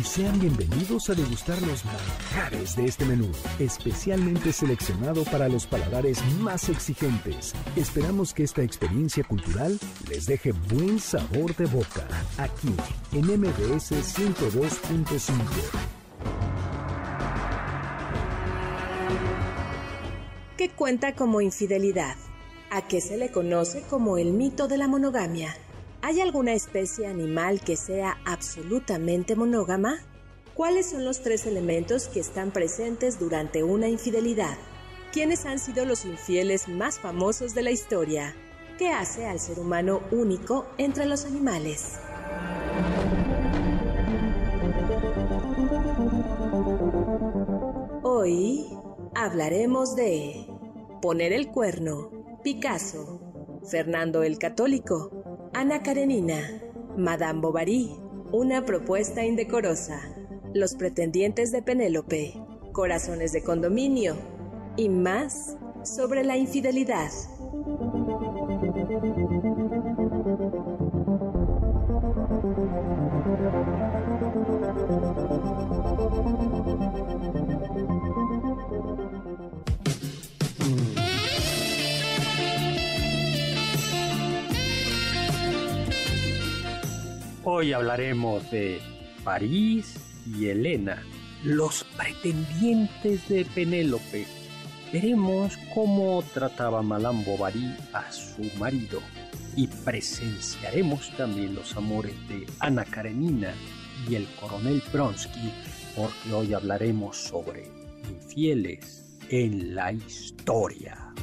Y sean bienvenidos a degustar los manjares de este menú, especialmente seleccionado para los paladares más exigentes. Esperamos que esta experiencia cultural les deje buen sabor de boca, aquí en MBS 102.5. ¿Qué cuenta como infidelidad? ¿A qué se le conoce como el mito de la monogamia? ¿Hay alguna especie animal que sea absolutamente monógama? ¿Cuáles son los tres elementos que están presentes durante una infidelidad? ¿Quiénes han sido los infieles más famosos de la historia? ¿Qué hace al ser humano único entre los animales? Hoy hablaremos de poner el cuerno, Picasso, Fernando el Católico, Ana Karenina, Madame Bovary, una propuesta indecorosa, los pretendientes de Penélope, corazones de condominio y más sobre la infidelidad. Hoy hablaremos de París y Elena, los pretendientes de Penélope. Veremos cómo trataba Madame Bovary a su marido y presenciaremos también los amores de Ana Karenina y el coronel Pronsky, porque hoy hablaremos sobre infieles en la historia.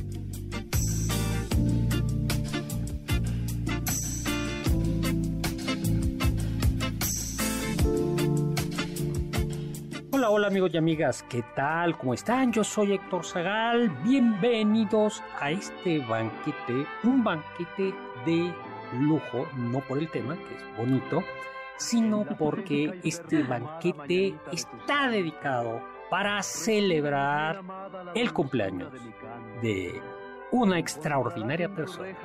Hola, hola amigos y amigas, ¿qué tal? ¿Cómo están? Yo soy Héctor Zagal, bienvenidos a este banquete, un banquete de lujo, no por el tema, que es bonito, sino porque este banquete está dedicado para celebrar el cumpleaños de una extraordinaria persona,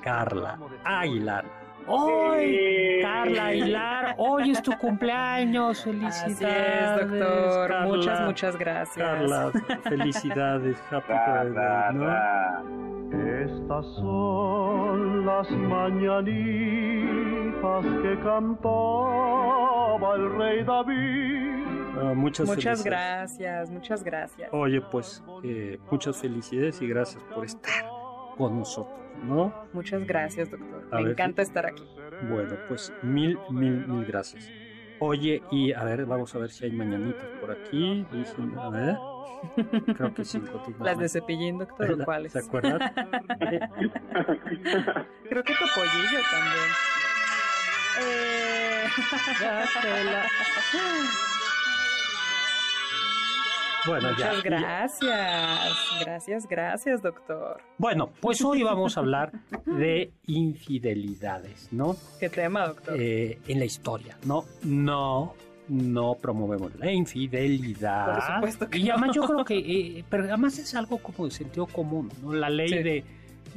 Carla Aguilar Hoy, Carla Aguilar, hoy es tu cumpleaños. Felicidades, doctor. muchas, muchas gracias. Carla, felicidades. Happy birthday, ¿no? Estas son las mañanitas que cantaba el rey David. Ah, muchas, muchas gracias, muchas gracias. Oye, pues eh, muchas felicidades y gracias por estar con nosotros, ¿no? Muchas gracias, doctor. Me encanta estar aquí. Bueno, pues mil, mil, mil gracias. Oye, y a ver, vamos a ver si hay mañanitas por aquí. Dicen, a ver. Creo que sí. Las de cepillín, doctor, ¿cuáles? ¿Se acuerdan? Creo que tu pollillo también. Eh... Bueno, Muchas gracias. Gracias, gracias, doctor. Bueno, pues hoy vamos a hablar de infidelidades, ¿no? ¿Qué tema, doctor? Eh, en la historia, ¿no? No, no promovemos la infidelidad. Por supuesto que Y además yo creo que, eh, pero además es algo como de sentido común, ¿no? La ley Sí. de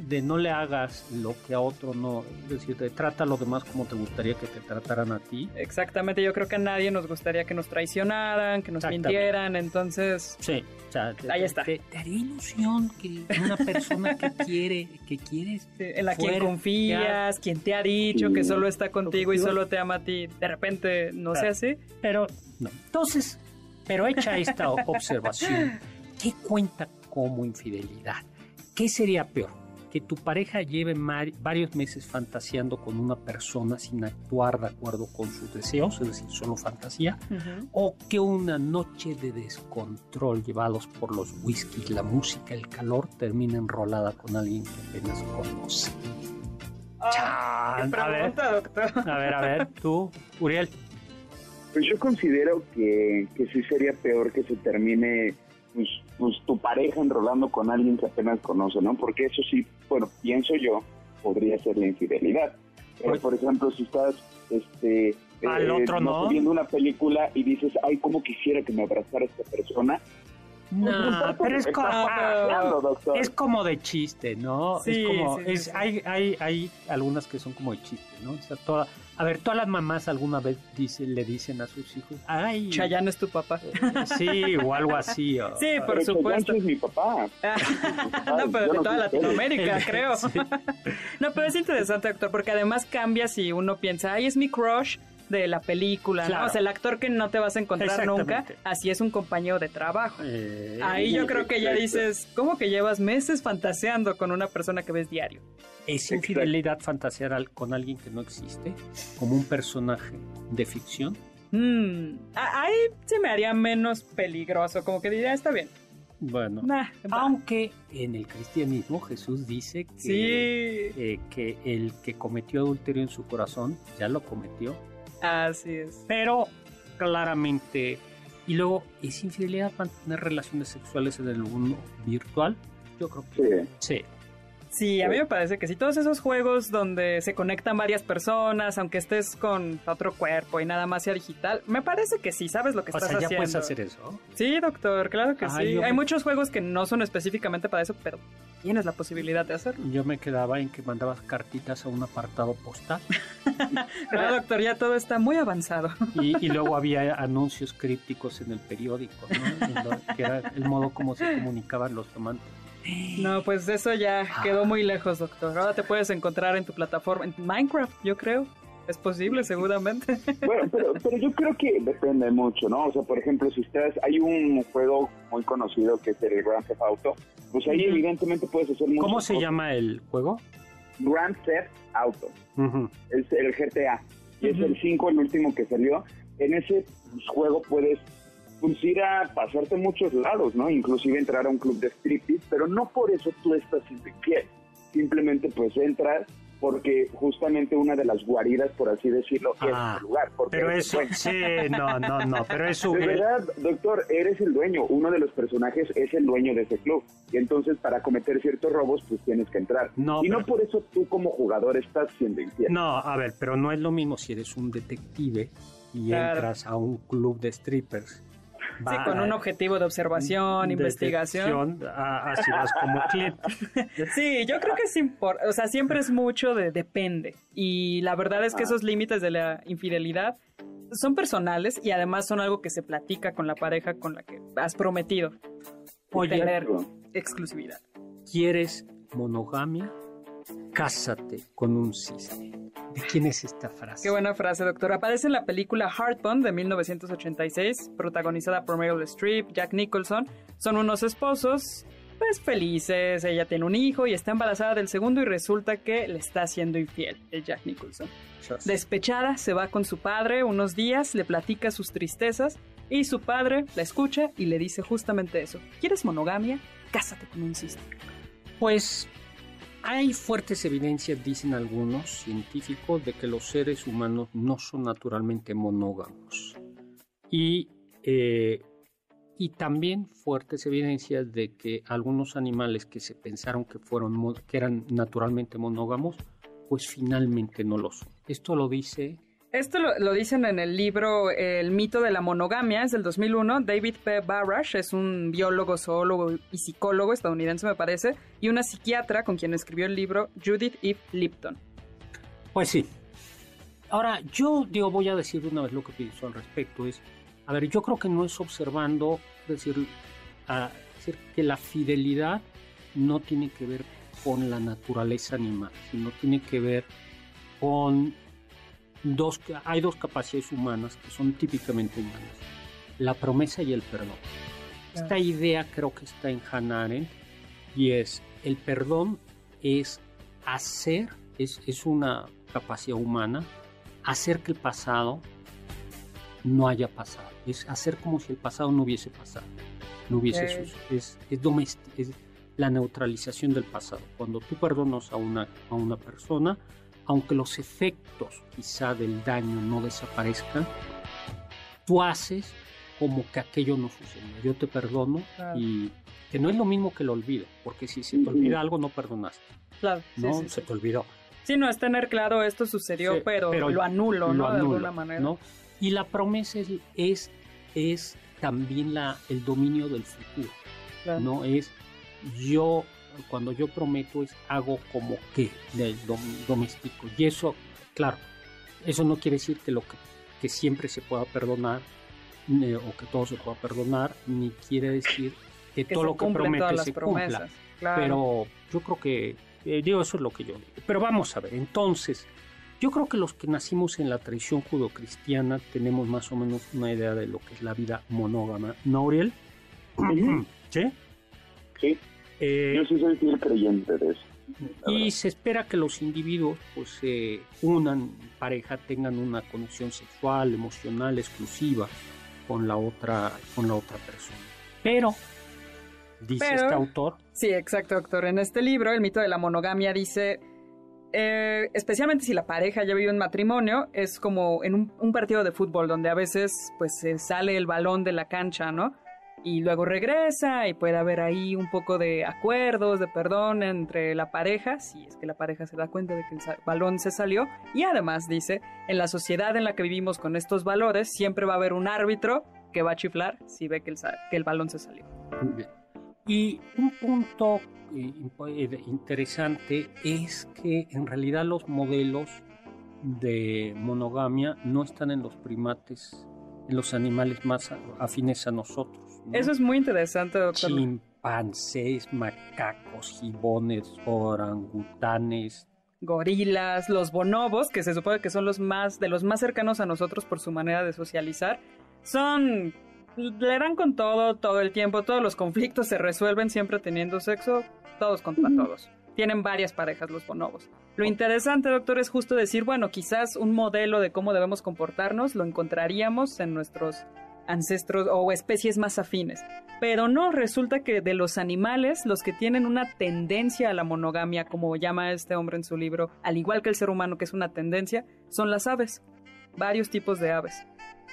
de no le hagas lo que a otro no, es decir, te trata a los demás como te gustaría que te trataran a ti. Exactamente, yo creo que a nadie nos gustaría que nos traicionaran, que nos mintieran, entonces... Sí, o sea, te- Ahí está. Te, te haría ilusión que una persona que quiere, que quieres, sí, En la quien fuera, confías, quien te ha dicho que solo está contigo y solo te ama a ti, de repente no Claro. sea así. pero no. Entonces, pero hecha esta observación, ¿qué cuenta como infidelidad. ¿Qué sería peor? Que tu pareja lleve varios meses fantaseando con una persona sin actuar de acuerdo con sus deseos, es decir, solo fantasía, o que una noche de descontrol llevados por los whiskies, la música, el calor, termine enrolada con alguien que apenas conoce. Chan. A ver, Pregunta, doctor. a ver, a ver, tú, Uriel. Pues yo considero que, que sí sería peor que se termine pues, pues, tu pareja enrolando con alguien que apenas conoce, ¿no? Porque eso sí, bueno, pienso yo, podría ser la infidelidad. Pero, Pues- por ejemplo, si estás este, Al otro no. sé, viendo una película y dices, ay, cómo quisiera que me abrazara esta persona. No, pero es como, es como de chiste, ¿no? Sí, es como, sí, sí, es, sí. Hay, hay, hay algunas que son como de chiste, ¿no? O sea, toda, a ver, todas las mamás alguna vez le dicen a sus hijos, ay, Chayanne es tu papá. sí, o algo así. o- Sí, por Pero supuesto. Es mi papá. no, pero de toda Latinoamérica, creo. No, pero es interesante, doctor, porque además cambia si uno piensa, ay, es mi crush de la película, Claro. ¿no? O sea, el actor que no te vas a encontrar nunca, así es un compañero de trabajo. Eh, Ahí yo creo que ya dices, ¿cómo que llevas meses fantaseando con una persona que ves diario? ¿Es infidelidad fantasear al- con alguien que no existe? Como un personaje de ficción. A- ahí se me haría menos peligroso, como que diría, está bien. Bueno, Nah, aunque en el cristianismo Jesús dice que, Sí, eh, que el que cometió adulterio en su corazón ya lo cometió. Así es. Pero claramente. Y luego, ¿es infidelidad mantener relaciones sexuales en el mundo virtual? Yo creo que Sí. sí. Sí, a mí me parece que sí, todos esos juegos donde se conectan varias personas, aunque estés con otro cuerpo y nada más sea digital, me parece que sí, sabes lo que O estás sea, ya haciendo. puedes hacer eso. Sí, doctor, claro que sí. Hay me- muchos juegos que no son específicamente para eso, pero tienes la posibilidad de hacerlo. Yo me quedaba en que mandabas cartitas a un apartado postal No, doctor, ya todo está muy avanzado. y, y luego había anuncios crípticos en el periódico, ¿no? En lo- que era el modo como se comunicaban los amantes. No, pues eso ya quedó muy lejos, doctor. Ahora te puedes encontrar en tu plataforma, en Minecraft, yo creo. Es posible, seguramente. Bueno, pero, pero yo creo que depende mucho, ¿no? O sea, por ejemplo, si estás, hay un juego muy conocido que es el Grand Theft Auto, pues ahí evidentemente puedes hacer muchas ¿Cómo se cosas. llama el juego? Grand Theft Auto, es el GTA, y es el 5, el último que salió. En ese juego puedes pues, ir a pasarte a muchos lados, ¿no? Inclusive entrar a un club de striptease, pero no por eso tú estás siendo infiel. Simplemente pues entras porque justamente una de las guaridas, por así decirlo, Ah, es tu lugar. Porque Pero eso, el sí, no, no, no, pero eso... De verdad, doctor, eres el dueño. Uno de los personajes es el dueño de ese club. Y entonces, para cometer ciertos robos, pues tienes que entrar. No, y no por eso tú, como jugador, estás siendo infiel. No, a ver, pero no es lo mismo si eres un detective y Claro. entras a un club de strippers. Sí, con un objetivo de observación, investigación. detección, a- así vas como cliente. Sí, yo creo que es importante, o sea, siempre es mucho de depende. Y la verdad es que Ah. esos límites de la infidelidad son personales y además son algo que se platica con la pareja con la que has prometido Oye, tener exclusividad. ¿quieres monogamia? Cásate con un cisne. ¿De quién es esta frase? Qué buena frase, doctor. Aparece en la película Heartbone de 1986, protagonizada por Meryl Streep, Jack Nicholson. Son unos esposos, pues felices. Ella tiene un hijo y está embarazada del segundo y resulta que le está haciendo infiel, el Jack Nicholson. Despechada, se va con su padre unos días, le platica sus tristezas y su padre la escucha y le dice justamente eso. ¿Quieres monogamia? Cásate con un cisne. Pues hay fuertes evidencias, dicen algunos científicos, de que los seres humanos no son naturalmente monógamos. Y, eh, y también fuertes evidencias de que algunos animales que se pensaron que, fueron, que eran naturalmente monógamos, pues finalmente no lo son. Esto lo dice Esto lo, dicen en el libro El mito de la monogamia, es del 2001. David P. Barash es un biólogo, zoólogo y psicólogo estadounidense, me parece, y una psiquiatra con quien escribió el libro Judith Eve Lipton. Pues sí. Ahora, yo digo, voy a decir una vez lo que pienso al respecto. Es, a ver, yo creo que no es observando, decir, es decir, que la fidelidad no tiene que ver con la naturaleza animal, sino tiene que ver con dos, hay dos capacidades humanas que son típicamente humanas, la promesa y el perdón. Esta idea creo que está en Hannah Arendt y es el perdón es hacer, es, es una capacidad humana, hacer que el pasado no haya pasado, es hacer como si el pasado no hubiese pasado, no hubiese Ok. sucedido. es, es, domest- es la neutralización del pasado. Cuando tú perdonas a una, a una persona, aunque los efectos quizá del daño no desaparezcan, tú haces como que aquello no sucedió. Yo te perdono Claro. y que no es lo mismo que el olvido, porque si se te olvida algo no perdonaste, Claro, ¿no? sí, se sí. te olvidó. Sí, no es tener claro esto sucedió, pero, pero lo anulo, lo ¿no? de alguna manera. ¿no? Y la promesa es, es, es también la, el dominio del futuro, Claro. ¿no? Es yo, cuando yo prometo es hago como que del dom- doméstico. Y eso, claro, eso no quiere decir que lo que, que siempre se pueda perdonar o que todo se pueda perdonar, ni quiere decir que, Que todo lo que cumplen promete todas las se cumpla. Claro. Pero yo creo que, eh, digo, eso es lo que yo digo. Pero vamos a ver, entonces, yo creo que los que nacimos en la tradición judocristiana tenemos más o menos una idea de lo que es la vida monógama. ¿No, Uriel? Ujú. ¿Sí? Sí, Eh, yo sí soy fiel creyente de eso. y verdad. se espera que los individuos pues se unan en pareja, tengan una conexión sexual, emocional, exclusiva con la otra, con la otra persona. Pero, dice Pero- este autor, Sí, exacto, doctor. En este libro, el mito de la monogamia dice, eh, especialmente si la pareja ya vive un matrimonio, es como en un, un partido de fútbol donde a veces pues se sale el balón de la cancha, ¿no? Y luego regresa y puede haber ahí un poco de acuerdos, de perdón entre la pareja, si es que la pareja se da cuenta de que el balón se salió. Y además dice, en la sociedad en la que vivimos con estos valores, siempre va a haber un árbitro que va a chiflar si ve que el, que el balón se salió. Y un punto eh, eh, interesante es que en realidad los modelos de monogamia no están en los primates, en los animales más afines a nosotros. Eso es muy interesante, doctor. Chimpancés, macacos, gibones, orangutanes. gorilas, los bonobos, que se supone que son los más de los más cercanos a nosotros por su manera de socializar, son le dan con todo todo el tiempo, todos los conflictos se resuelven siempre teniendo sexo, todos contra todos. Tienen varias parejas los bonobos. Lo interesante, doctor, es justo decir, bueno, quizás un modelo de cómo debemos comportarnos lo encontraríamos en nuestros ancestros o especies más afines. Pero no, resulta que de los animales, los que tienen una tendencia a la monogamia, como llama este hombre en su libro, al igual que el ser humano que es una tendencia, son las aves. Varios tipos de aves.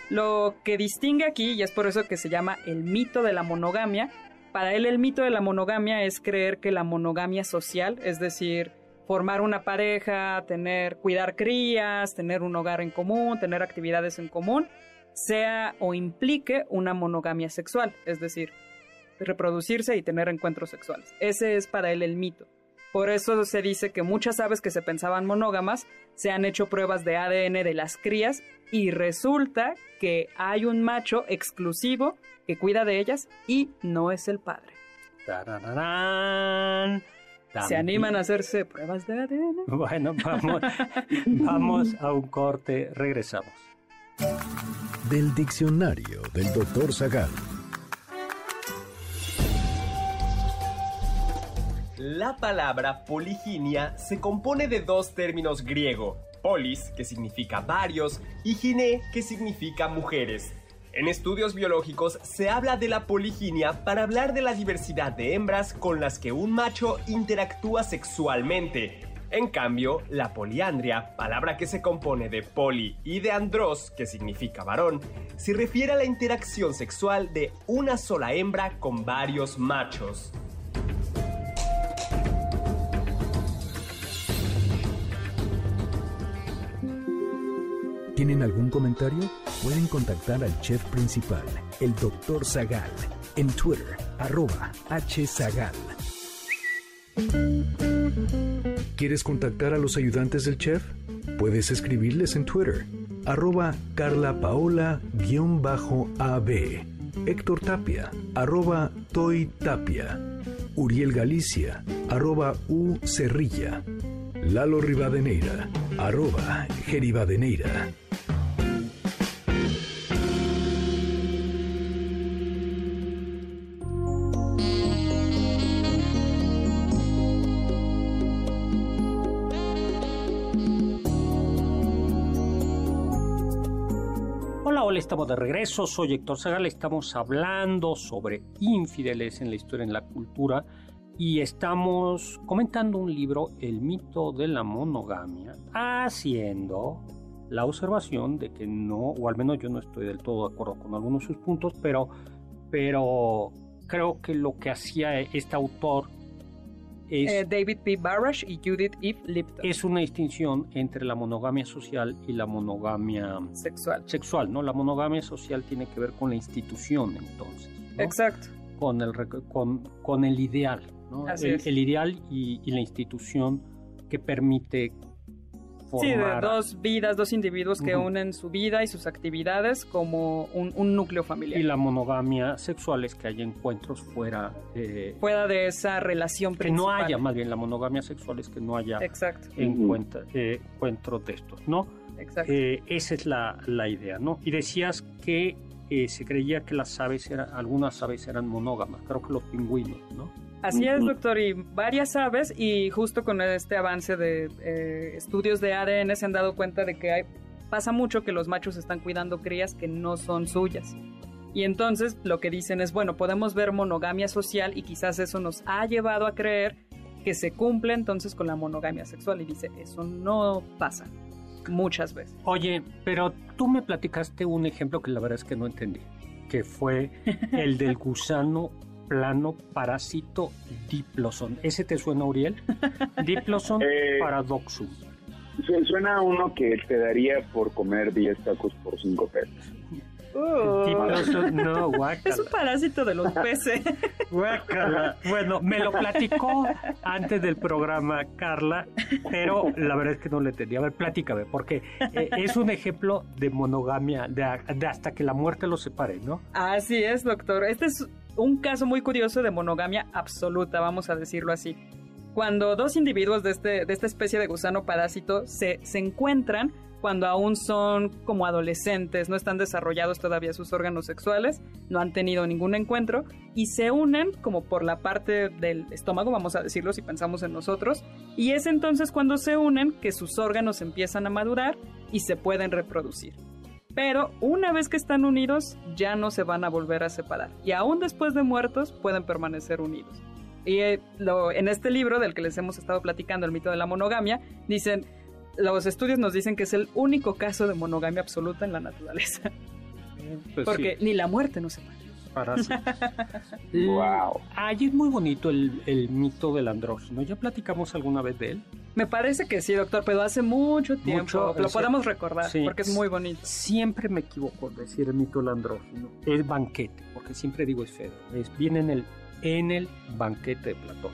Lo que distingue aquí, y es por eso que se llama el mito de la monogamia, para él el mito de la monogamia es creer que la monogamia social, es decir, formar una pareja, tener, cuidar crías, tener un hogar en común, tener actividades en común, sea o implique una monogamia sexual, es decir, reproducirse y tener encuentros sexuales. Ese es para él el mito. Por eso se dice que muchas aves que se pensaban monógamas se han hecho pruebas de ADN de las crías y resulta que hay un macho exclusivo que cuida de ellas y no es el padre. ¿Se animan a hacerse pruebas de ADN? Bueno, vamos, vamos a un corte, regresamos. Del diccionario del doctor Zagal. La palabra poliginia se compone de dos términos griego, polis, que significa varios, y gine, que significa mujeres. En estudios biológicos se habla de la poliginia para hablar de la diversidad de hembras con las que un macho interactúa sexualmente. En cambio, la poliandria, palabra que se compone de poli y de andros, que significa varón, se refiere a la interacción sexual de una sola hembra con varios machos. ¿Tienen algún comentario? Pueden contactar al chef principal, el doctor Zagal, en Twitter, arroba hzagal. ¿Quieres contactar a los ayudantes del chef? Puedes escribirles en Twitter, arroba carlapaola-ab, Héctor Tapia, arroba Toy Tapia, Uriel Galicia, arroba U Cerrilla, Lalo Rivadeneira, arroba Geribadeneira. Estamos de regreso. Soy Héctor Zagal. Estamos hablando sobre infideles en la historia, en la cultura. Y estamos comentando un libro, El mito de la monogamia, haciendo la observación de que no, o al menos yo no estoy del todo de acuerdo con algunos de sus puntos, pero, pero creo que lo que hacía este autor es, Eh, David P. Barash y Judith Eve Lipton. es una distinción entre la monogamia social y la monogamia sexual. sexual, ¿no? La monogamia social tiene que ver con la institución, entonces, ¿no? Exacto. con, el, con, con el ideal, ¿no? Así el, es. el ideal y, y la institución que permite Sí, de dos vidas, dos individuos que unen su vida y sus actividades como un, un núcleo familiar. y la monogamia sexual es que haya encuentros fuera eh, Fuera de esa relación que no principal. haya más bien la monogamia sexual es que no haya Exacto, encuentra- eh, encuentros de estos, ¿no? exacto. Eh, esa es la, la idea, ¿no? Y decías que eh, se creía que las aves eran, algunas aves eran monógamas, creo que los pingüinos, ¿no? Así es, doctor, y varias aves, y justo con este avance de eh, estudios de ADN se han dado cuenta de que hay, pasa mucho que los machos están cuidando crías que no son suyas. Y entonces lo que dicen es, bueno, podemos ver monogamia social y quizás eso nos ha llevado a creer que se cumple entonces con la monogamia sexual. Y dice, eso no pasa muchas veces. Oye, pero tú me platicaste un ejemplo que la verdad es que no entendí, que fue el del gusano plano parásito diploson. ¿Ese te suena, Uriel? Diploson Eh, paradoxum. Su- Suena a uno que te daría por comer 10 tacos por 5 pesos. Diploson, no, guácala. es un parásito de los peces. Guácala. Bueno, me lo platicó antes del programa Carla, pero la verdad es que no le entendí. A ver, platícame, porque eh, es un ejemplo de monogamia, de, de hasta que la muerte los separe, ¿no? Así es, doctor. Este es un caso muy curioso de monogamia absoluta, vamos a decirlo así. Cuando dos individuos de, este, de esta especie de gusano parásito se, se encuentran cuando aún son como adolescentes, no están desarrollados todavía sus órganos sexuales, no han tenido ningún encuentro y se unen como por la parte del estómago, vamos a decirlo si pensamos en nosotros, y es entonces cuando se unen que sus órganos empiezan a madurar y se pueden reproducir pero una vez que están unidos ya no se van a volver a separar y aún después de muertos pueden permanecer unidos. Y eh, lo- en este libro del que les hemos estado platicando, el mito de la monogamia, dicen, los estudios nos dicen que es el único caso de monogamia absoluta en la naturaleza, Pues porque sí, ni la muerte nos separa. Parásito. Wow. Ay, es muy bonito el, el mito del andrógino. ¿Ya platicamos alguna vez de él? Me parece que sí, doctor, pero hace mucho tiempo. Mucho, lo sea, podemos recordar sí. porque es muy bonito. Siempre me equivoco al decir el mito del andrógino. Es banquete, porque siempre digo es Fedro. Es, viene en el, en el banquete de Platón.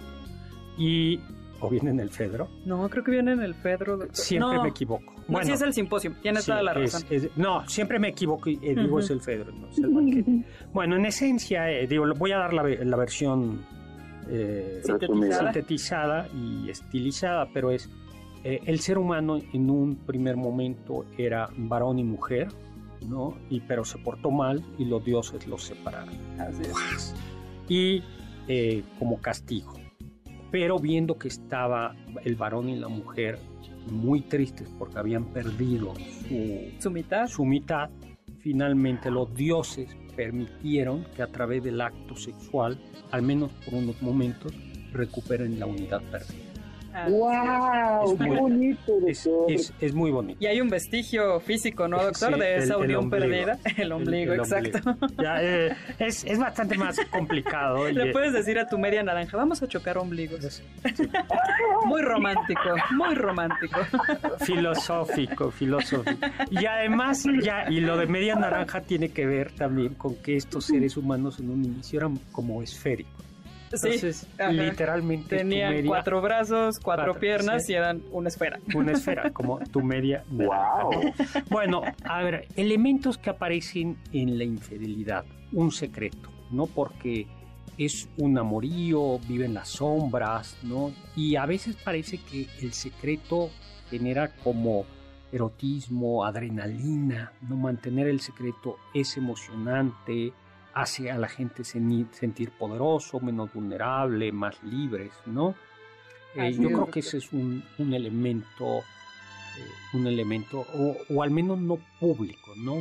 Y, o viene en el Fedro. No, creo que viene en el Fedro. doctor. Siempre no, me equivoco. No, sí es el simposio, tiene sí, toda la razón. es- no, siempre me equivoco y eh, digo es el Fedro, no es el banquete. Bueno, en esencia, eh, digo, voy a dar la, la versión eh, Sintetizada. sintetizada y estilizada, pero es eh, el ser humano en un primer momento era varón y mujer, ¿no? Y pero se portó mal y los dioses los separaron Así es. y como castigo. Pero viendo que estaba el varón y la mujer muy tristes porque habían perdido su, Su mitad. su mitad, finalmente los dioses permitieron que a través del acto sexual, al menos por unos momentos, recuperen la unidad perdida. ¡Wow! Es ¡Qué muy- bonito, Es, doctor! es- es muy bonito. Y hay un vestigio físico, ¿no, doctor? Sí, de esa el- unión perdida. El ombligo, El- el exacto. ombligo. Ya, eh, es, es bastante más complicado. Le puedes decir a tu media naranja, vamos a chocar ombligos. Muy romántico, muy romántico. filosófico, filosófico. Y además, ya, y lo de media naranja tiene que ver también con que estos seres humanos en un inicio eran como esféricos. Sí, Entonces, literalmente media- cuatro brazos, cuatro, Cuatro, piernas sí. y eran una esfera. una esfera, como tu media. ¡Wow! Bueno, a ver, elementos que aparecen en la infidelidad. Un secreto, ¿no? Porque es un amorío, vive en las sombras, ¿no? Y a veces parece que el secreto genera como erotismo, adrenalina, ¿no? Mantener el secreto es emocionante, hace a la gente sentir poderoso, menos vulnerable, más libres, ¿no? Eh, yo creo que ese es un, un elemento eh, un elemento, o, o al menos no público, ¿no?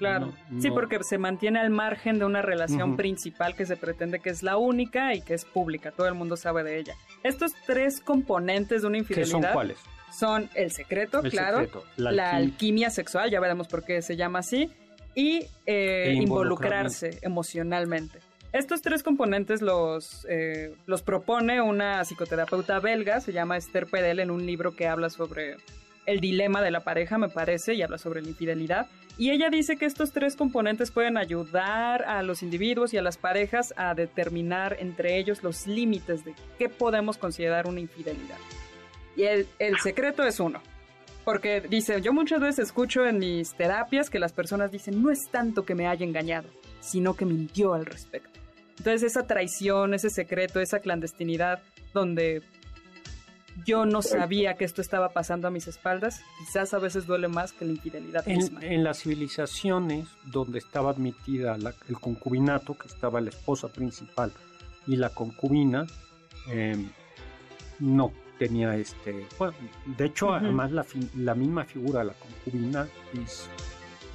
Claro. No- Sí, porque se mantiene al margen de una relación principal que se pretende que es la única y que es pública. Todo el mundo sabe de ella. Estos tres componentes de una ¿Qué infidelidad son cuáles? son el secreto, El claro, secreto, la la, alquim- alquimia sexual, ya veremos por qué se llama así, y eh, E involucrarse emocionalmente. Estos tres componentes los, eh, los propone una psicoterapeuta belga, se llama Esther Perel, en un libro que habla sobre el dilema de la pareja, me parece, y habla sobre la infidelidad. Y ella dice que estos tres componentes pueden ayudar a los individuos y a las parejas a determinar entre ellos los límites de qué podemos considerar una infidelidad. Y el, el secreto es uno. Porque dice, yo muchas veces escucho en mis terapias que las personas dicen, no es tanto que me haya engañado, sino que mintió al respecto. Entonces esa traición, ese secreto, esa clandestinidad donde yo no sabía que esto estaba pasando a mis espaldas, quizás a veces duele más que la infidelidad misma. En, en las civilizaciones donde estaba admitida la- el concubinato, que estaba la esposa principal y la concubina, eh, no tenía este. Bueno, de hecho, además, la, la misma figura la concubina es.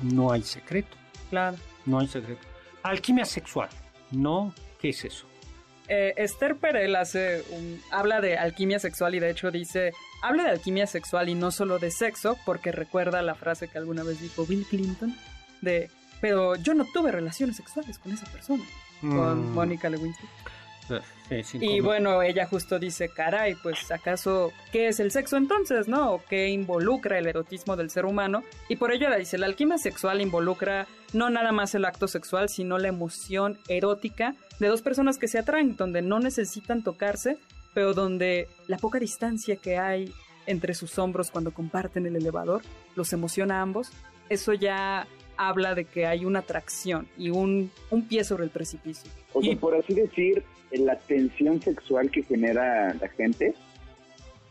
No hay secreto. Claro. No hay secreto. Alquimia sexual. ¿No? ¿Qué es eso? Eh, Esther Perel hace un- habla de alquimia sexual y de hecho dice, habla de alquimia sexual y no solo de sexo, porque recuerda la frase que alguna vez dijo Bill Clinton, de, pero yo no tuve relaciones sexuales con esa persona, con Mm, Mónica Lewinsky. Y bueno, ella justo dice, caray, pues acaso, ¿qué es el sexo entonces, no? ¿O qué involucra el erotismo del ser humano? Y por ello ella dice, la alquimia sexual involucra no nada más el acto sexual, sino la emoción erótica de dos personas que se atraen, donde no necesitan tocarse, pero donde la poca distancia que hay entre sus hombros cuando comparten el elevador los emociona a ambos. Eso ya habla de que hay una atracción y un, un pie sobre el precipicio. O sea, Y- por así decir, la tensión sexual que genera la gente,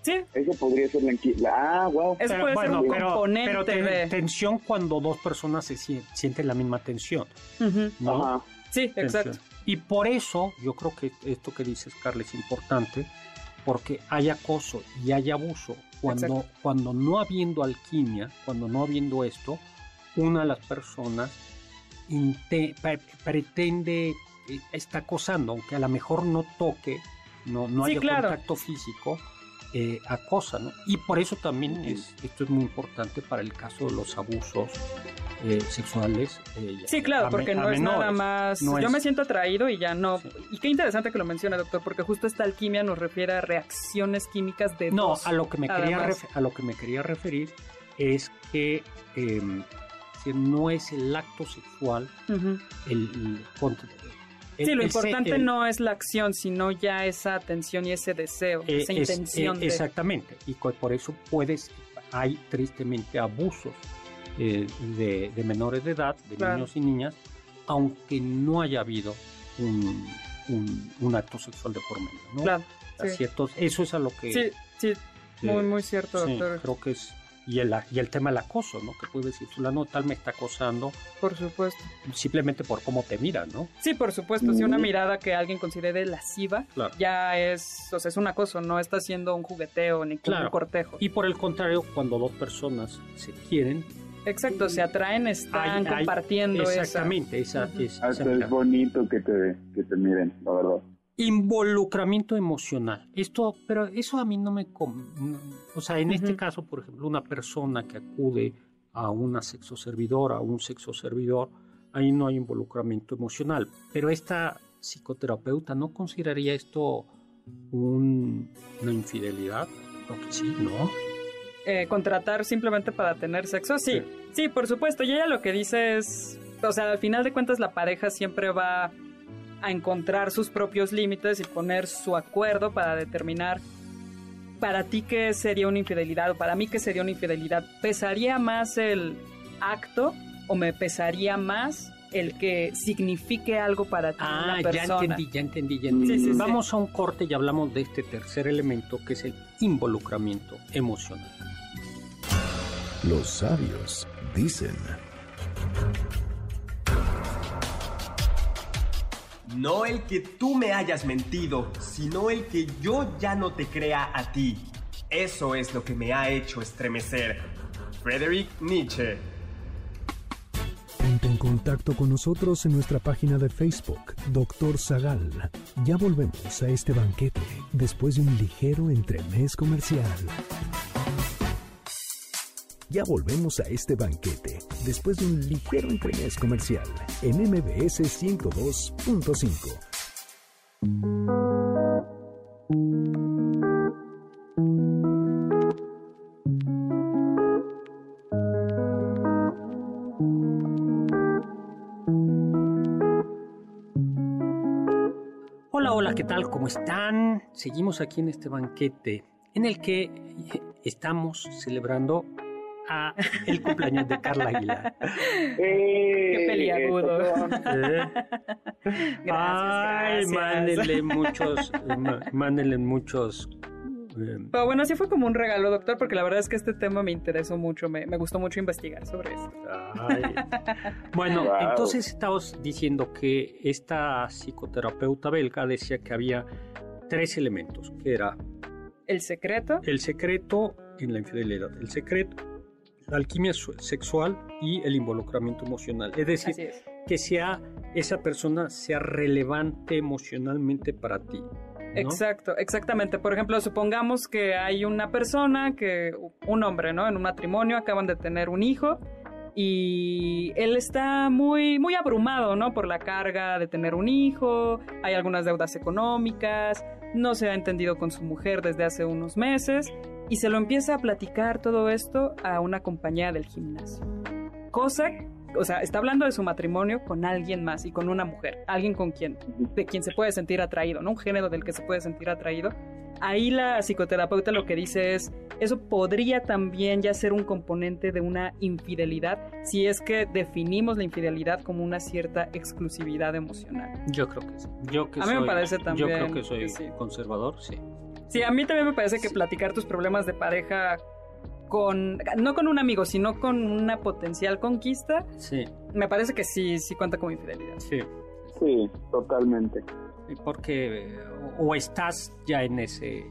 Sí, eso podría ser la... la- ah, wow. Eso puede ser un componente pero ten- de- tensión cuando dos personas se sien- sienten la misma tensión, Ujú. ¿no? Ajá. Sí, exacto. Y por eso yo creo que esto que dices, Carla, es importante, porque hay acoso y hay abuso. Cuando, Exacto. cuando no habiendo alquimia, cuando no habiendo esto, una de las personas pretende, eh, está acosando, aunque a lo mejor no toque, no, no Sí, haya claro. contacto físico, eh, acosa, ¿no? Y por eso también es, esto es muy importante para el caso de los abusos eh, sexuales. eh, Sí, claro, porque no es nada más. No yo es- me siento atraído y ya no. Sí. Y qué interesante que lo mencione, doctor, porque justo esta alquimia nos refiere a reacciones químicas de No, dos. a lo que me quería a lo que me quería referir es que eh, no es el acto sexual Ujú. el, el- el- Sí, lo el importante el- no es la acción, sino ya esa atención y ese deseo, eh, esa es- intención eh, de. exactamente y por eso puedes hay tristemente abusos eh, de, de menores de edad de Claro. niños y niñas aunque no haya habido un, un- un acto sexual de por medio ¿no? Claro. sí. Así, entonces, eso es a lo que Sí, sí, muy, eh, muy cierto, Sí, doctor. creo que es. Y el, y el tema del acoso, ¿no? Que puede decir, fulano tal me está acosando Por supuesto. simplemente por cómo te mira, ¿no? Sí, por supuesto. Si una mirada que alguien considere lasciva, Claro. ya es, o sea, es un acoso, no está haciendo un jugueteo ni Claro. un cortejo. Y por el contrario, cuando dos personas se quieren, Exacto, se atraen, están hay- hay- compartiendo esa. exactamente, esa, esa- Hasta esa- es bonito que te, que te miren, la verdad. Involucramiento emocional. Esto, pero eso a mí no me... no- o sea, en este caso, por ejemplo, una persona que acude a una sexo servidora, a un sexo servidor, ahí no hay involucramiento emocional. Pero esta psicoterapeuta no consideraría esto un- una infidelidad. Creo que sí, ¿no? eh, contratar simplemente para tener sexo, sí, sí, por supuesto. Y ella lo que dice es, o sea, al final de cuentas la pareja siempre va a encontrar sus propios límites y poner su acuerdo para determinar para ti qué sería una infidelidad o para mí qué sería una infidelidad. ¿Pesaría más el acto o me pesaría más el que signifique algo para ti Ah, una ya persona? entendí, ya entendí, ya entendí. Sí, sí, sí. Vamos a un corte y hablamos de este tercer elemento que es el involucramiento emocional. Los sabios dicen, No el que tú me hayas mentido, sino el que yo ya no te crea a ti. Eso es lo que me ha hecho estremecer. Friedrich Nietzsche. Ponte en contacto con nosotros en nuestra página de Facebook, Doctor Zagal. Ya volvemos a este banquete después de un ligero entremés comercial. Ya volvemos a este banquete después de un ligero entremés comercial en MBS 102.5. Hola, hola, ¿qué tal? ¿Cómo están? Seguimos aquí en este banquete en el que estamos celebrando a el cumpleaños de Carla Aguilar. Qué peliagudo. ¿Eh? Ay, gracias. mándenle muchos, eh, mándenle muchos. eh, Pero bueno, sí fue como un regalo, doctor, porque la verdad es que este tema me interesó mucho, me, me gustó mucho investigar sobre esto. ay. Bueno, Wow. entonces estamos diciendo que esta psicoterapeuta belga decía que había tres elementos, que era El secreto, el secreto en la infidelidad, el secreto, la alquimia sexual y el involucramiento emocional. Es decir, es. que sea esa persona sea relevante emocionalmente para ti. ¿no? Exacto, exactamente. Por ejemplo, supongamos que hay una persona que, un hombre, ¿no? En un matrimonio acaban de tener un hijo y él está muy, muy abrumado, ¿no? Por la carga de tener un hijo, hay algunas deudas económicas, no se ha entendido con su mujer desde hace unos meses y se lo empieza a platicar todo esto a una compañía del gimnasio. Cosa, o sea, está hablando de su matrimonio con alguien más y con una mujer, alguien con quien, de quien se puede sentir atraído, ¿no? Un género del que se puede sentir atraído. Ahí la psicoterapeuta lo que dice es, eso podría también ya ser un componente de una infidelidad si es que definimos la infidelidad como una cierta exclusividad emocional. Yo creo que sí. Yo que A mí me parece Yo también creo que soy que sí. conservador, sí. Sí, a mí también me parece que platicar tus problemas de pareja con, no con un amigo, sino con una potencial conquista, Sí, me parece que sí, sí cuenta como infidelidad. sí. Sí, totalmente. Porque o estás ya en ese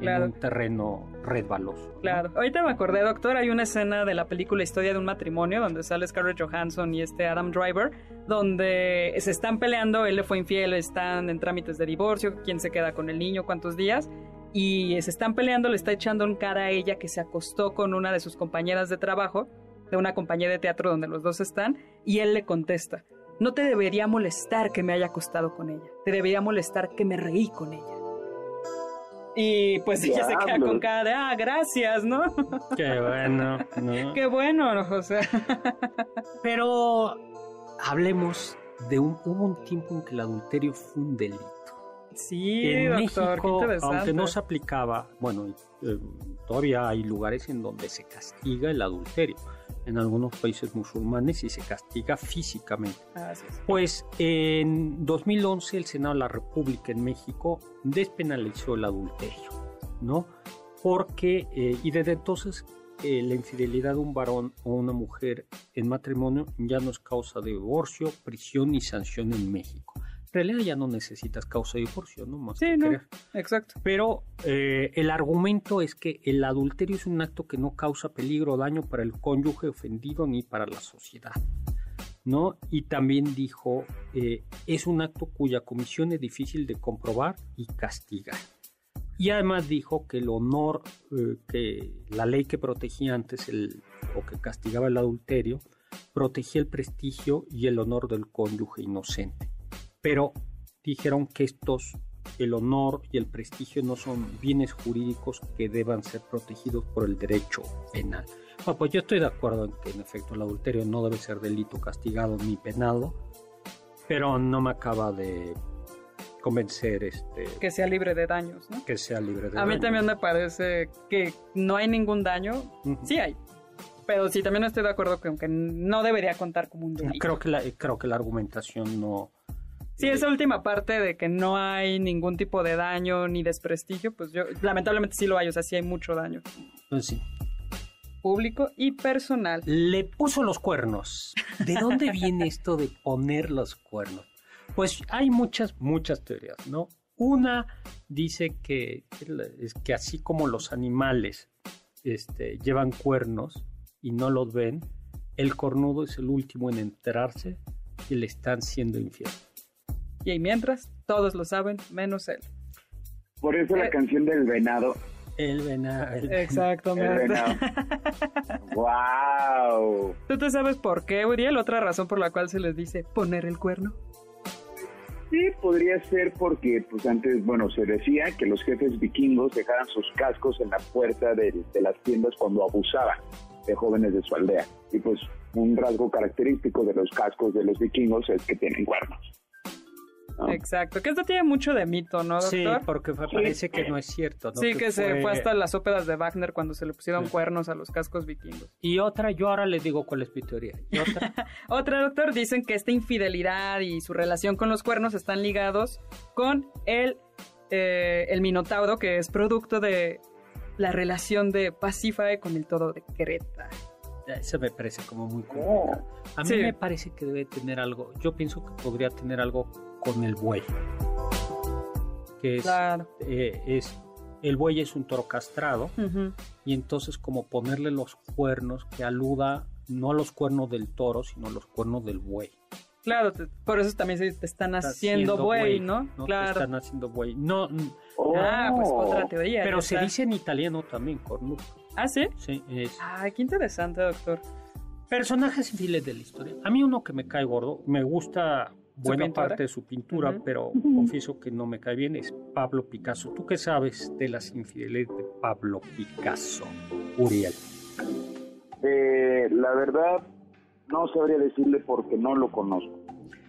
Claro. en un terreno resbaloso. ¿no? Claro. Ahorita me acordé, doctor, hay una escena de la película Historia de un matrimonio donde sale Scarlett Johansson y este Adam Driver, donde se están peleando, él le fue infiel, están en trámites de divorcio, quién se queda con el niño, cuántos días, y se están peleando, le está echando en cara a ella que se acostó con una de sus compañeras de trabajo, de una compañía de teatro donde los dos están, y él le contesta, no te debería molestar que me haya acostado con ella, te debería molestar que me reí con ella. Y pues ella se queda con cara de, ah, gracias, ¿no? Qué bueno. ¿no? Qué bueno, sea. Pero hablemos de un hubo un tiempo en que el adulterio fue un delito. Sí, en doctor, México, qué interesante. aunque no se aplicaba, bueno, eh, todavía hay lugares en donde se castiga el adulterio. En algunos países musulmanes y se castiga físicamente. Así es. Pues en 2011 el Senado de la República en México despenalizó el adulterio, ¿no? Porque, eh, y desde entonces eh, la infidelidad de un varón o una mujer en matrimonio ya no es causa de divorcio, prisión y sanción en México. Realidad ya no necesitas causa de divorcio, ¿no? Más Sí, que no. querer. Exacto. Pero eh, el argumento es que el adulterio es un acto que no causa peligro o daño para el cónyuge ofendido ni para la sociedad. ¿no? Y también dijo, eh, es un acto cuya comisión es difícil de comprobar y castigar. Y además dijo que el honor, eh, que la ley que protegía antes el, o que castigaba el adulterio, protegía el prestigio y el honor del cónyuge inocente. Pero dijeron que estos, el honor y el prestigio no son bienes jurídicos que deban ser protegidos por el derecho penal. Bueno, pues yo estoy de acuerdo en que en efecto el adulterio no debe ser delito castigado ni penado, pero no me acaba de convencer este Que sea libre de daños, ¿no? que sea libre de A mí daño. también me parece que no hay ningún daño. Ujú. Sí hay. Pero sí, también estoy de acuerdo que aunque no debería contar como un delito. Creo que la, creo que la argumentación no. Sí, esa última parte de que no hay ningún tipo de daño ni desprestigio, pues yo lamentablemente sí lo hay, o sea, sí hay mucho daño Pues sí. público y personal. Le puso los cuernos. ¿De dónde viene esto de poner los cuernos? Pues hay muchas, muchas teorías, ¿no? Una dice que, es que así como los animales este, llevan cuernos y no los ven, el cornudo es el último en enterarse que le están siendo infiel. Y mientras, todos lo saben, menos él. Por eso la Eh. canción del venado. El venado. el- El Exactamente. venado. ¡Wow! ¿Tú te sabes por qué, Uriel? Otra razón por la cual se les dice poner el cuerno. Sí, podría ser porque, pues antes, bueno, se decía que los jefes vikingos dejaban sus cascos en la puerta de, de las tiendas cuando abusaban de jóvenes de su aldea. Y pues un rasgo característico de los cascos de los vikingos es que tienen cuernos. ¿No? Exacto. Que esto tiene mucho de mito, ¿no, Sí, doctor? porque fue- parece que no es cierto. ¿no? Sí, que, se fue- fue hasta las óperas de Wagner cuando se le pusieron Sí. cuernos a los cascos vikingos. Y otra, yo ahora les digo cuál es mi teoría. Y otra, Otra, doctor, dicen que esta infidelidad y su relación con los cuernos están ligados con el, eh, el Minotauro, que es producto de la relación de Pasífae con el toro de Creta. eso me parece como muy complicado. A mí Sí. me parece que debe tener algo, yo pienso que podría tener algo con el buey. Que es, Claro. eh, es el buey es un toro castrado y entonces como ponerle los cuernos que aluda no a los cuernos del toro, sino a los cuernos del buey. Claro, te- por eso también se te están Está haciendo buey, ¿no? Te Claro. Están haciendo buey. No, n- Ah, pues Oh. otra teoría. pero se está. dice en italiano también, cornuto. Ah, ¿sí? Sí, es Ay, qué interesante, doctor. personajes infiles de la historia. A mí uno que me cae gordo, me gusta buena pintura? parte de su pintura, pero confieso que no me cae bien, es Pablo Picasso. ¿Tú qué sabes de las infidelidades de Pablo Picasso, Uriel? Eh, la verdad, no sabría decirle porque no lo conozco.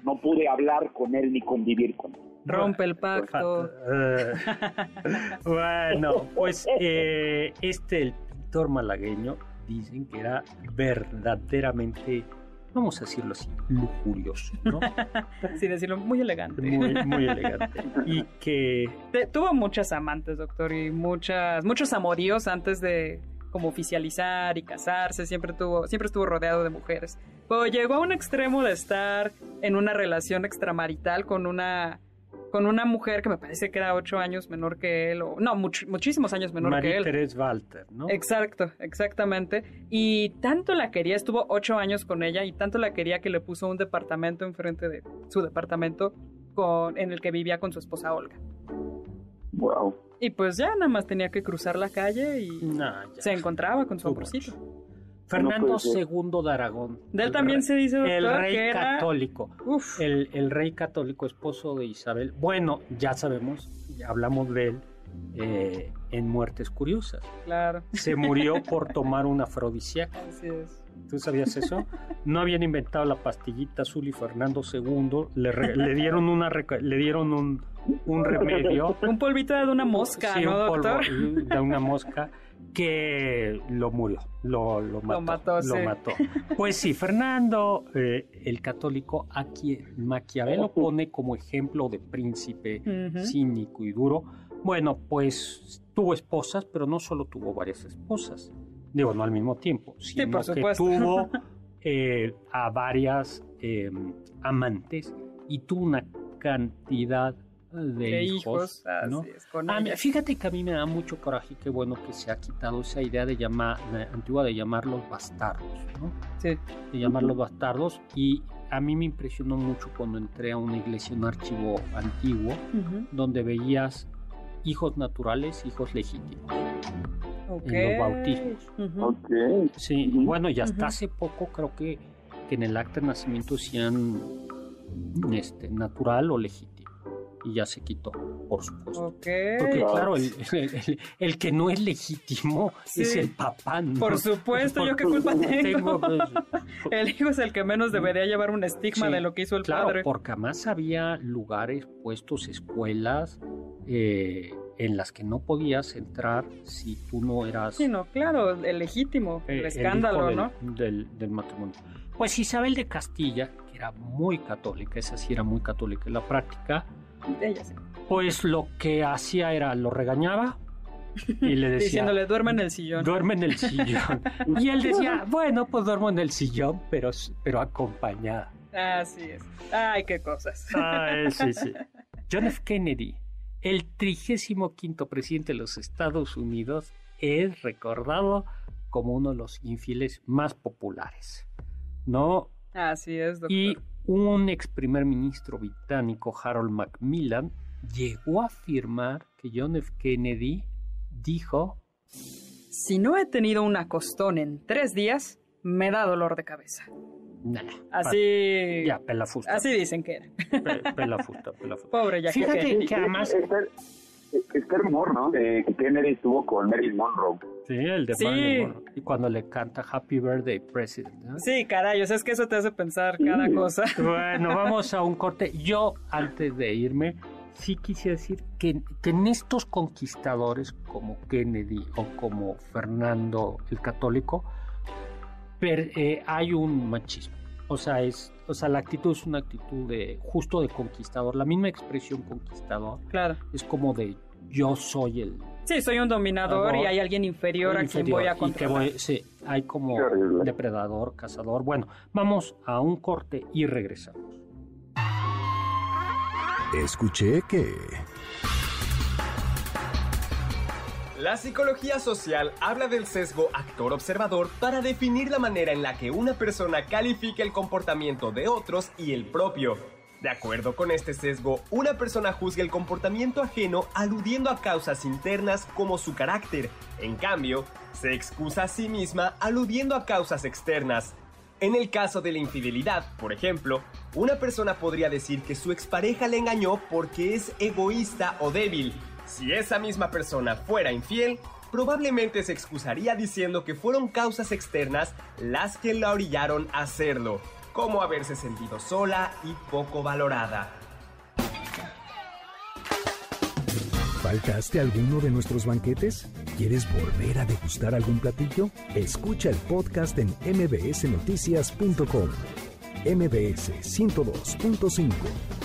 No pude hablar con él ni convivir con él. Rompe el pacto. Bueno, pues eh, este, el pintor malagueño, dicen que era verdaderamente, vamos a decirlo así, lujurioso, ¿no? Sin decirlo, muy elegante. Muy, muy elegante. Y que Te- tuvo muchas amantes, doctor, y muchas, muchos amoríos antes de como oficializar y casarse. Siempre tuvo, siempre estuvo rodeado de mujeres. Pero llegó a un extremo de estar en una relación extramarital con una con una mujer que me parece que era ocho años menor que él, o no, much- muchísimos años menor que María él. Teresa Walter, ¿no? Exacto, exactamente. Y tanto la quería, estuvo ocho años con ella y tanto la quería que le puso un departamento enfrente de su departamento con, en el que vivía con su esposa Olga. Wow. Y pues ya nada más tenía que cruzar la calle y Nah, se encontraba con su amorcito. Fernando No. II de Aragón. De él El también rey- se dice, El doctor, rey que era- católico. Uf, El, el rey católico, esposo de Isabel. Bueno, ya sabemos, ya hablamos de él eh, en Muertes Curiosas. claro, Se murió por tomar un afrodisíaco. así es. ¿Tú sabías eso? No habían inventado la pastillita azul y Fernando II le, re- le dieron una le dieron un, un remedio Un polvito de una mosca, sí, ¿no, un polvo doctor? de una mosca que lo murió, lo, lo mató. mató, sí. mató. Pues sí, Fernando, eh, el católico, a quien Maquiavelo pone como ejemplo de príncipe cínico y duro. Bueno, pues tuvo esposas, pero no solo tuvo varias esposas. Digo, no al mismo tiempo, sino por que tuvo eh, a varias eh, amantes y tuvo una cantidad de, De hijos, hijos, así ¿no? es, con Ah, fíjate que a mí me da mucho coraje y qué bueno que se ha quitado esa idea de llamar, de- antigua de llamarlos bastardos, ¿no? Sí. De llamarlos bastardos y a mí me impresionó mucho cuando entré a una iglesia, un archivo antiguo, donde veías hijos naturales, hijos legítimos. Ok. En los bautismos. Ok. Sí, bueno, y hasta hace poco creo que, que en el acta de nacimiento decían este, natural o legítimo. Y ya se quitó, por supuesto. Porque claro, el, el- el que no es legítimo Sí. es el papá. ¿no? Por supuesto, ¿yo qué culpa tengo? pues, El hijo es el que menos debería llevar un estigma Sí, de lo que hizo el claro, padre. porque además había lugares, puestos, escuelas eh, en las que no podías entrar si tú no eras Sí, no, claro, el legítimo, eh, el hijo escándalo, del, ¿no? Del, del matrimonio. Pues Isabel de Castilla, que era muy católica, esa sí era muy católica en la práctica, Ella sí. pues lo que hacía era lo regañaba y le decía Diciéndole, duerme en el sillón. duerme en el sillón. y él decía, bueno, pues duermo en el sillón, pero, pero acompañada. Así es. Ay, qué cosas. Ay, sí, sí. John F. Kennedy el 35 presidente de los Estados Unidos es recordado como uno de los infieles más populares, ¿no? Así es, doctor. Y un ex primer ministro británico, Harold Macmillan, llegó a afirmar que John F. Kennedy dijo... Si no he tenido un acostón en tres días, me da dolor de cabeza. Nah, Así... Ya, pelafusta. Así dicen que era. Pe- Pelafusta, pelafusta. Pobre Jackie Fíjate Kennedy. que además... Este, rumor, ¿no? De que Kennedy estuvo con Marilyn Monroe. Sí, el de Sí. Marilyn Monroe. Y cuando le canta Happy Birthday President. ¿no? Sí, caray, o sea, es que eso te hace pensar cada cosa. Bueno, vamos a un corte. Yo, antes de irme, sí quisiera decir que, que en estos conquistadores como Kennedy o como Fernando el Católico, per- eh, hay un machismo. O sea, es, o sea, la actitud es una actitud de justo de conquistador. La misma expresión conquistador Claro. es como de yo soy el Sí, soy un dominador y hay alguien inferior, a quien voy a inferior y que controlar. voy- sí, hay como depredador, cazador. Bueno, vamos a un corte y regresamos. Escuché que... La psicología social habla del sesgo actor-observador para definir la manera en la que una persona califica el comportamiento de otros y el propio. De acuerdo con este sesgo, una persona juzga el comportamiento ajeno aludiendo a causas internas como su carácter. En cambio, se excusa a sí misma aludiendo a causas externas. En el caso de la infidelidad, por ejemplo, una persona podría decir que su expareja le engañó porque es egoísta o débil. Si esa misma persona fuera infiel, probablemente se excusaría diciendo que fueron causas externas las que la orillaron a hacerlo, como haberse sentido sola y poco valorada. ¿Faltaste alguno de nuestros banquetes? ¿Quieres volver a degustar algún platillo? Escucha el podcast en mbsnoticias.com. MBS 102.5.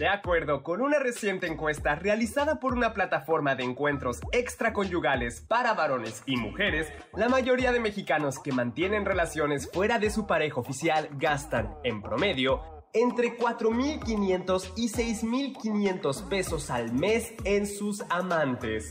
De acuerdo con una reciente encuesta realizada por una plataforma de encuentros extraconyugales para varones y mujeres, la mayoría de mexicanos que mantienen relaciones fuera de su pareja oficial gastan, en promedio, entre 4.500 y 6.500 pesos al mes en sus amantes.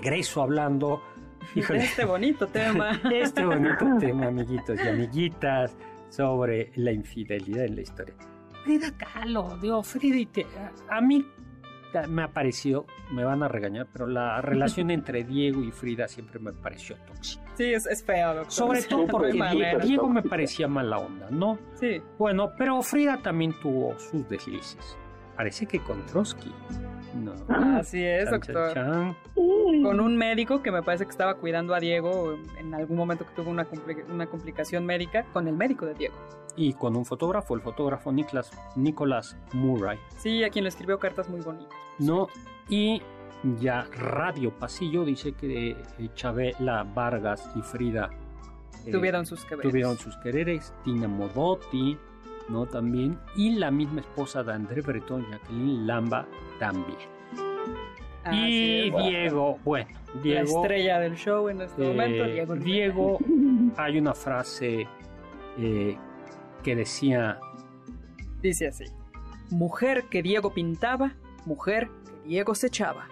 Regreso hablando. Híjole, Este bonito tema. de este bonito tema, amiguitos y amiguitas, sobre la infidelidad en la historia. Frida Kahlo, digo, Frida, y te- a, mí me ha parecido, me van a regañar, pero la relación entre Diego y Frida siempre me pareció tóxica. Sí, es, es feo, doctor. Sobre todo porque Die- manera. Diego me parecía mala onda, ¿no? Sí, Bueno, pero Frida también tuvo sus deslices. Parece que con Trotsky. No. así es, Chan, doctor. chan. Con un médico que me parece que estaba cuidando a Diego en algún momento que tuvo una, compli- una complicación médica con el médico de Diego. Y con un fotógrafo, el fotógrafo Nicholas, Nicholas Murray. Sí, a quien le escribió cartas muy bonitas. ¿no? Y ya Radio Pasillo dice que eh, Chabela Vargas y Frida eh, Tuvieron sus que ver. tuvieron sus quereres, Tina Modotti, ¿no? También, y la misma esposa de André Breton, Jacqueline Lamba, también. y Diego, bueno, La Diego, estrella del show en este eh, momento, Diego. Diego, hay una frase eh, que decía, Dice así: Mujer que Diego pintaba, mujer que Diego se echaba.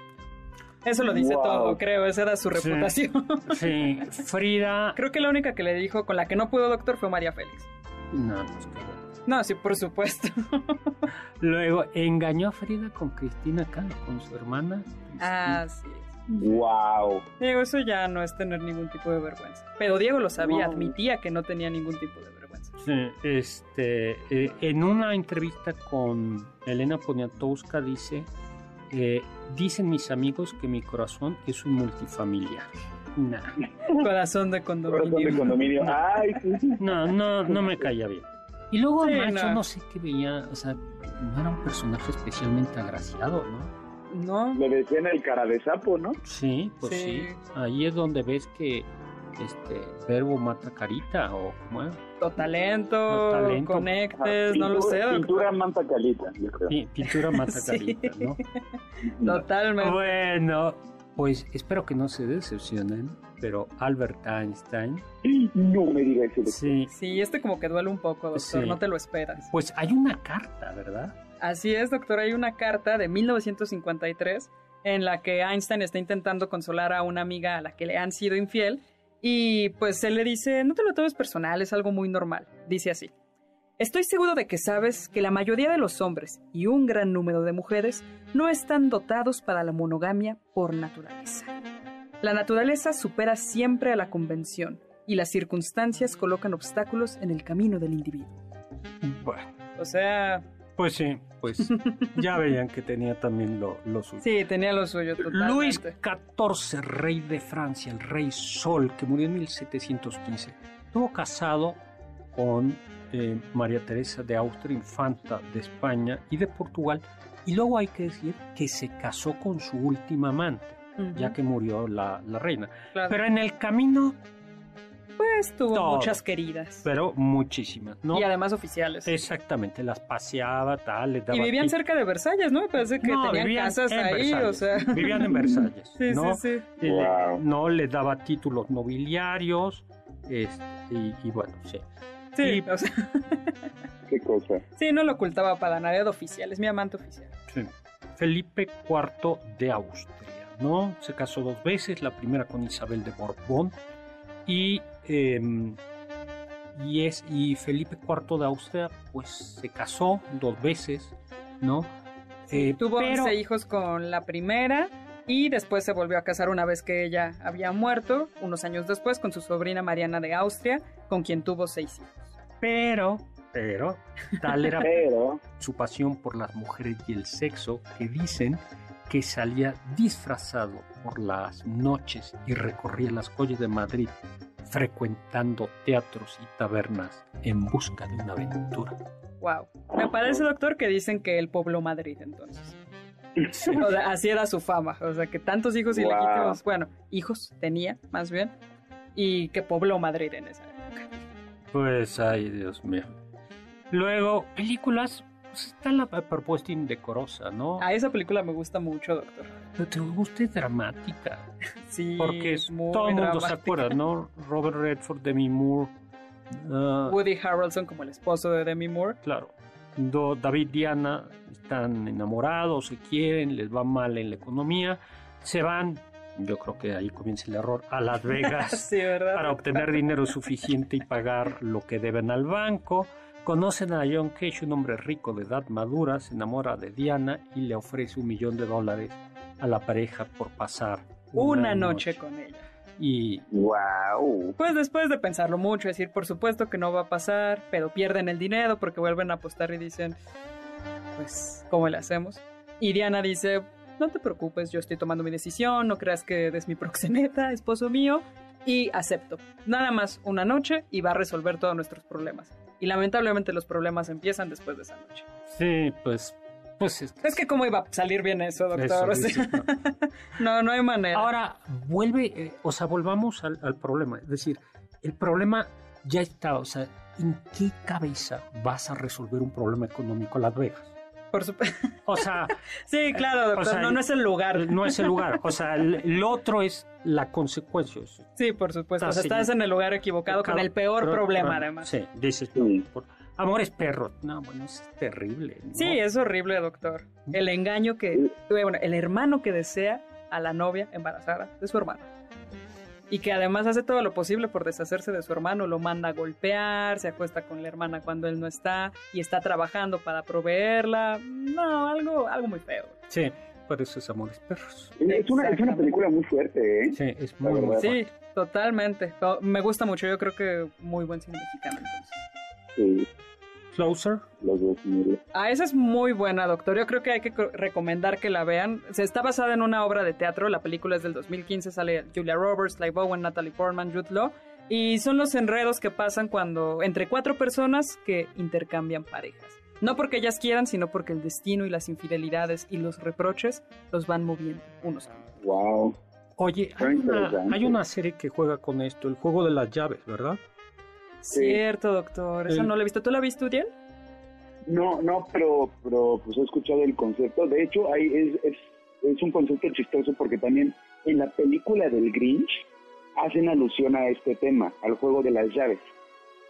Eso lo dice Wow. todo, creo. Esa era su reputación. sí, Frida, creo que la única que le dijo con la que no pudo, doctor, fue María Félix. no, pues qué bueno. No, sí, por supuesto. Luego engañó a Frida con Cristina Kahlo, con su hermana. Cristina. Así es. Wow. Diego, eso ya no es tener ningún tipo de vergüenza. Pero Diego lo sabía, admitía que no tenía ningún tipo de vergüenza. Sí, este, eh, en una entrevista con Elena Poniatowska dice, eh, dicen mis amigos que mi corazón es un multifamiliar. Nah. Corazón de Corazón de condominio. condominio. Ay, sí, sí. No, no, no me caía bien. Y luego Sí, Macho no. no. sé qué veía, o sea, no era un personaje especialmente agraciado, ¿no? No, Le decían el cara de sapo, ¿no? Sí, pues sí. Sí. Ahí es donde ves que este verbo mata carita o como es. to talento, To talento. conectes, no lo sé. pintura- manta calita, yo creo. Pi- Pintura mata Sí. carita, ¿no? Totalmente. Bueno, pues espero que no se decepcionen, pero Albert Einstein, No me digas eso. sí, Sí, este como que duele un poco, doctor, Sí. no te lo esperas. pues hay una carta, ¿verdad? Así es, doctor, hay una carta de 1953 en la que Einstein está intentando consolar a una amiga a la que le han sido infiel y pues él le dice, no te lo tomes personal, es algo muy normal. Dice así, estoy seguro de que sabes que la mayoría de los hombres y un gran número de mujeres no están dotados para la monogamia por naturaleza. La naturaleza supera siempre a la convención y las circunstancias colocan obstáculos en el camino del individuo. Bueno, O sea, pues sí, pues ya veían que tenía también lo, lo suyo. sí, tenía lo suyo totalmente. Luis XIV, rey de Francia, el rey Sol, que murió en 1715, estuvo casado con eh, María Teresa de Austria, infanta de España y de Portugal, y luego hay que decir que se casó con su última amante, ya que murió la, la reina. claro. Pero en el camino, pues tuvo todo. muchas queridas. pero muchísimas, ¿no? Y además oficiales. Exactamente, las paseaba, tal, les daba Y vivían cerca de Versalles, ¿no? Me parece que No, tenían vivían casas en ahí, o Versalles. sea. Vivían en Versalles, Sí, ¿no? sí, sí. Wow. no le daba títulos nobiliarios este, y, y bueno, sí. Sí, Y- o sea, Qué cosa. sí, no lo ocultaba para nada, era oficial, es mi amante oficial. sí. Felipe IV de Austria, ¿no? Se casó dos veces, la primera con Isabel de Borbón y, em, y, es, y Felipe IV de Austria pues se casó dos veces, ¿no? Eh, Tuvo pero- 11 hijos con la primera y después se volvió a casar una vez que ella había muerto, unos años después, con su sobrina Mariana de Austria, con quien tuvo seis hijos. Pero, pero, tal era Pero, su pasión por las mujeres y el sexo que dicen que salía disfrazado por las noches y recorría las calles de Madrid frecuentando teatros y tabernas en busca de una aventura. Wow. Me parece, doctor, que dicen que él pobló Madrid entonces. O sea, así era su fama. O sea, que tantos hijos Wow. ilegítimos, bueno, hijos tenía, más bien, y que pobló Madrid en esa. Pues, ay, Dios mío. Luego, películas, pues está la propuesta indecorosa, ¿no? A esa película me gusta mucho, doctor. Pero te gusta es dramática. Sí, Porque es- muy todo el mundo se acuerda, ¿no? Robert Redford, Demi Moore. ah, Woody Harrelson como el esposo de Demi Moore. Claro. Do- David y Diana están enamorados, se quieren, les va mal en la economía, se van, yo creo que ahí comienza el error, a Las Vegas Sí, ¿verdad? para obtener dinero suficiente y pagar lo que deben al banco. Conocen a John Cage, un hombre rico de edad madura, se enamora de Diana y le ofrece un millón de dólares a la pareja por pasar Una noche con ella. Y wow. Pues después de pensarlo mucho, decir, por supuesto que no va a pasar, pero pierden el dinero porque vuelven a apostar y dicen, pues, ¿cómo le hacemos? Y Diana dice, no te preocupes, yo estoy tomando mi decisión, no creas que eres mi proxeneta, esposo mío, y acepto. Nada más una noche y va a resolver todos nuestros problemas. Y lamentablemente los problemas empiezan después de esa noche. sí, pues, pues es, Es que cómo iba a salir bien eso, doctor. Eso ¿no? no, no hay manera. Ahora, vuelve, eh, o sea, volvamos al, al problema. Es decir, el problema ya está, o sea, ¿en qué cabeza vas a resolver un problema económico Las Vegas? Por supuesto. O sea, Sí, claro, doctor. O sea, no, no es el lugar. no es el lugar. O sea, el, el otro es la consecuencia. Sí, por supuesto. O sea, estás en el lugar equivocado con el peor Pero- problema, pero- además. Sí, dices, Sí. por- amores perros. No, bueno, es terrible. ¿no? Sí, es horrible, doctor. El engaño que. Bueno, el hermano que desea a la novia embarazada de su hermano. Y que además hace todo lo posible por deshacerse de su hermano, lo manda a golpear, se acuesta con la hermana cuando él no está y está trabajando para proveerla. No, algo, algo muy feo. Sí, por eso es amores perros. Es una, es una película muy fuerte, ¿eh? Sí, es muy, muy verdad. Sí, totalmente. Pero Me gusta mucho, yo creo que muy buen cine mexicano entonces. Sí, Closer. los dos miles. Ah, esa es muy buena, doctor. Yo creo que hay que co- recomendar que la vean. Se está basada en una obra de teatro. La película es del 2015. Sale Julia Roberts, Clive Owen, Natalie Portman, Jude Law. Y son los enredos que pasan cuando entre cuatro personas que intercambian parejas. No porque ellas quieran, sino porque el destino y las infidelidades y los reproches los van moviendo unos a otros. Wow. Oye, hay una, hay una serie que juega con esto, el juego de las llaves, ¿verdad? Sí. Cierto, doctor. Eso no lo he visto. ¿Tú la viste, Uriel? No, no, pero, pero pues he escuchado el concepto. De hecho, hay, es, es, es un concepto chistoso porque también en la película del Grinch hacen alusión a este tema, al juego de las llaves.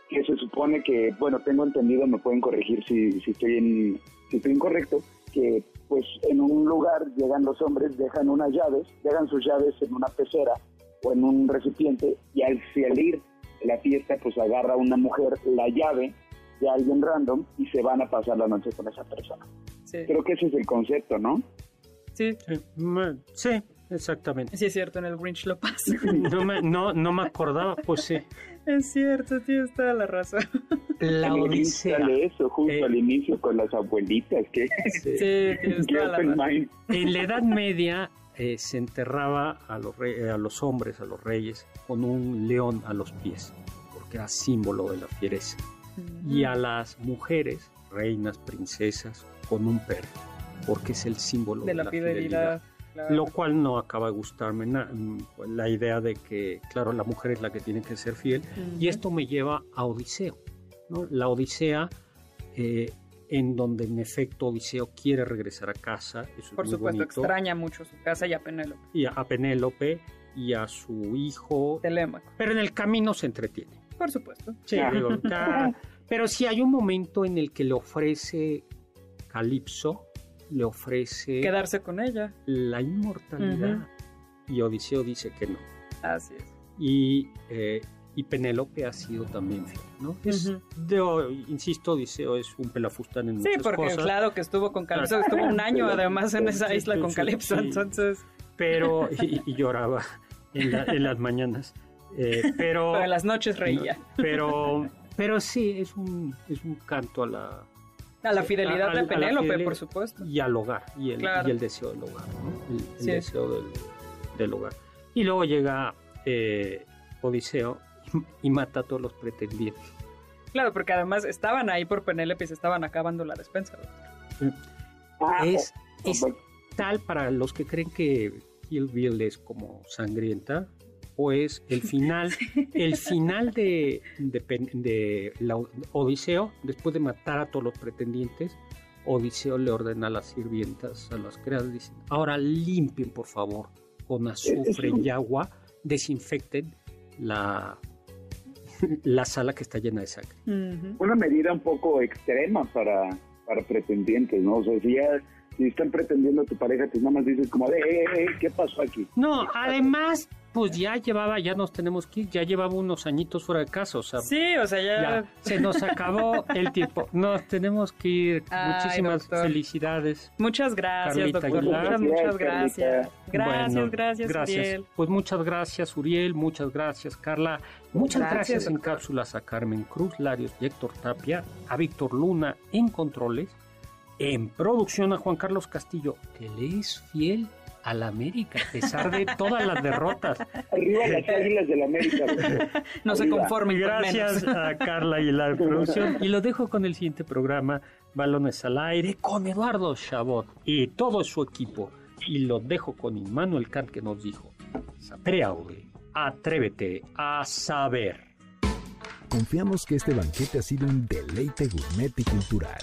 Que se supone que, bueno, tengo entendido, me pueden corregir si, si, estoy, en, si estoy incorrecto, que pues en un lugar llegan los hombres, dejan unas llaves, dejan sus llaves en una pecera o en un recipiente y al salir la fiesta pues agarra una mujer la llave de alguien random y se van a pasar la noche con esa persona. Sí. Creo que ese es el concepto, ¿no? Sí, Sí, me- sí, exactamente. sí es cierto. En el Grinch lo pasa. No me, no, no me acordaba, pues sí. es cierto, tienes toda la razón. La Odisea. Sale eso justo Eh, al inicio con las abuelitas que, Sí, tienes que toda la open razón. mind. En la Edad Media eh, se enterraba a los, re- a los hombres, a los reyes, con un león a los pies, porque era símbolo de la fiereza. Y a las mujeres, reinas, princesas, con un perro, porque es el símbolo de la fidelidad. claro. Lo cual no acaba de gustarme mm, la idea de que, claro, la mujer es la que tiene que ser fiel. Y esto me lleva a Odiseo. ¿no? La Odisea, eh, en donde en efecto Odiseo quiere regresar a casa. Eso es Por muy supuesto, bonito, extraña mucho su casa y a Penélope. Y a Penélope y a su hijo. Telémaco. Pero en el camino se entretiene. Por supuesto. Sí, digo, ya- pero sí hay un momento en el que le ofrece Calipso, le ofrece Quedarse con ella. la inmortalidad. Y Odiseo dice que no. Así es. y, eh, y Penélope ha sido también fiel, ¿no? Es, Ujú. de- insisto, Odiseo es un pelafustán en Sí, muchas porque cosas, claro que estuvo con Calypso, estuvo un año además en esa isla Sí, con sí, Calypso, sí. entonces, pero y, y lloraba en, la- en las mañanas, Eh, pero, pero en las noches reía. pero, pero sí es un es un canto a la A la sí, fidelidad a- de a Penélope, fidelidad por supuesto. y al hogar y el, Claro. y el deseo del hogar, ¿no? el, el Sí. deseo del, del hogar. Y luego llega eh, Odiseo y, mata a todos los pretendientes. Claro, porque además estaban ahí por Penélope y se estaban acabando la despensa. Ah, es, es bueno, tal para los que creen que Kill Bill es como sangrienta, pues el final, el final de, de, Pen- de la Odiseo, después de matar a todos los pretendientes, Odiseo le ordena a las sirvientas, a las criadas, dicen, ahora limpien por favor con azufre y agua, desinfecten la, la sala que está llena de sangre. Una medida un poco extrema para, para pretendientes, ¿no? O sea, si ya si están pretendiendo a tu pareja, pues nada más dices como de, eh, eh, ¿qué pasó aquí? No, además, pues ya llevaba, ya nos tenemos que ir, ya llevaba unos añitos fuera de casa, o sea, Sí, o sea, ya... ya se nos acabó el tiempo. Nos tenemos que ir. Ay, Muchísimas doctor. felicidades. Muchas gracias, Carlita doctor. Muchas, muchas Gracias, gracias. Gracias, Bueno, gracias, gracias. Uriel. Pues muchas gracias, Uriel. Muchas gracias, Carla. Muchas Gracias, gracias, en doctor. cápsulas a Carmen Cruz, Larios y Héctor Tapia, a Víctor Luna en controles, en producción a Juan Carlos Castillo, que le es fiel a la América, a pesar de todas las derrotas. Arriba las águilas del América. No se conformen con Gracias menos. a Carla y la producción. Y lo dejo con el siguiente programa, Balones al Aire, con Eduardo Chabot y todo su equipo. Y lo dejo con Immanuel Kant que nos dijo, Sapreaude, atrévete a saber. Confiamos que este banquete ha sido un deleite gourmet y cultural.